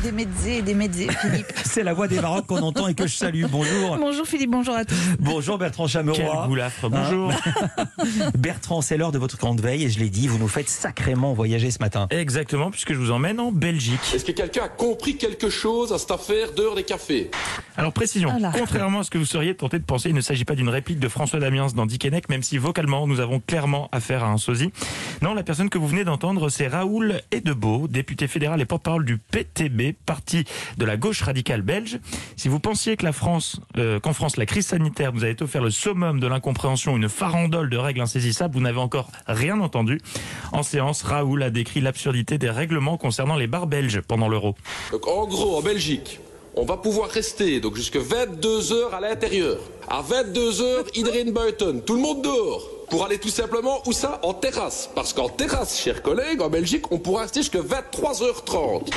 des mezzés et des mezzés, Philippe. C'est la voix des Maroc qu'on entend et que je salue. Bonjour. Bonjour Philippe, bonjour à tous. Bonjour Bertrand Quel Chameroy. goulafre, bonjour. Bertrand, c'est l'heure de votre grande veille et je l'ai dit, vous nous faites sacrément voyager ce matin. Exactement, puisque je vous emmène en Belgique. Est-ce que quelqu'un a compris quelque chose à cette affaire d'heure des cafés? Alors précision, contrairement à ce que vous seriez tenté de penser, il ne s'agit pas d'une réplique de François Damiens dans Dickeneck, même si vocalement nous avons clairement affaire à un sosie. Non, la personne que vous venez d'entendre, c'est Raoul Edebeau, député fédéral et porte-parole du PTB, parti de la gauche radicale belge. Si vous pensiez que la France, euh, qu'en France la crise sanitaire nous avait offert le summum de l'incompréhension, une farandole de règles insaisissables, vous n'avez encore rien entendu. En séance, Raoul a décrit l'absurdité des règlements concernant les bars belges pendant l'euro. Donc en gros, en Belgique, on va pouvoir rester donc jusque 22 heures à l'intérieur. À 22 heures, iedereen buiten, tout le monde dehors. Pour aller tout simplement, où ça? En terrasse. Parce qu'en terrasse, chers collègues, en Belgique, on pourra rester jusque 23h30.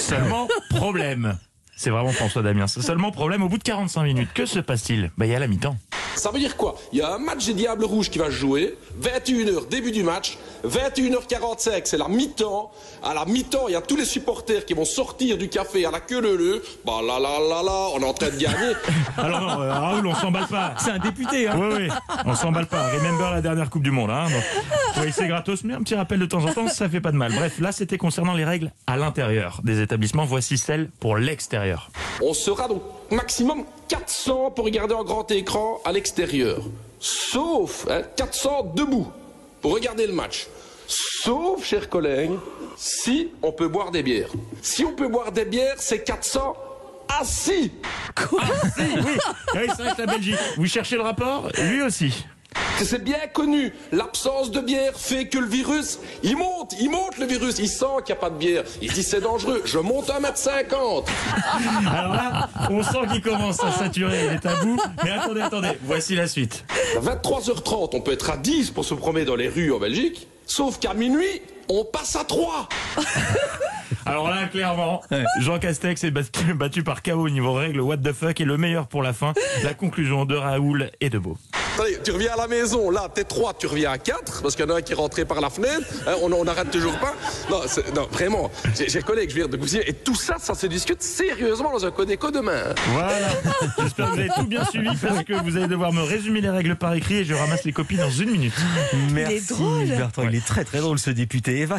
Seulement problème. C'est vraiment François Damien. Seulement problème au bout de 45 minutes. Que se passe-t-il? Bah il y a la mi-temps. Ça veut dire quoi? Il y a un match des Diables Rouges qui va se jouer. 21h, début du match. 21h45, c'est la mi-temps. À la mi-temps, il y a tous les supporters qui vont sortir du café à la queue leu Bah là là là là, on est en train de gagner. Alors non, euh, Raoul, on s'emballe pas. C'est un député, hein Oui, oui, on s'emballe pas. Remember la dernière Coupe du Monde. Hein c'est gratos, mais un petit rappel de temps en temps, ça fait pas de mal. Bref, là, c'était concernant les règles à l'intérieur des établissements. Voici celles pour l'extérieur. On sera donc maximum 400 pour regarder en grand écran à l'extérieur. Sauf hein, 400 debout pour regarder le match. Sauf, chers collègues, si on peut boire des bières. Si on peut boire des bières, c'est 400 assis. Oui, c'est vrai que la Belgique. Vous cherchez le rapport? Lui aussi. Que C'est bien connu. L'absence de bière fait que le virus, il monte, il monte le virus. Il sent qu'il n'y a pas de bière. Il se dit c'est dangereux. Je monte 1m50. Alors là, on sent qu'il commence à saturer. Il est à bout. Mais attendez, attendez. Voici la suite. À 23h30, on peut être à 10 pour se promener dans les rues en Belgique. Sauf qu'à minuit, on passe à 3. Alors là, clairement, Jean Castex est battu, battu par KO au niveau règle. What the fuck est le meilleur pour la fin. La conclusion de Raoul et de Beau. Attendez, tu reviens à la maison, là, t'es 3, tu reviens à 4, parce qu'il y en a un qui est rentré par la fenêtre, hein, on n'arrête toujours pas. Non, vraiment, j'ai j'ai collègue, je viens de vous dire, et tout ça, ça se discute sérieusement dans un Codeco demain. Voilà. J'espère que vous avez tout bien suivi parce que vous allez devoir me résumer les règles par écrit et je ramasse les copies dans une minute. Merci drôle. Bertrand, il est très très drôle ce député. Eva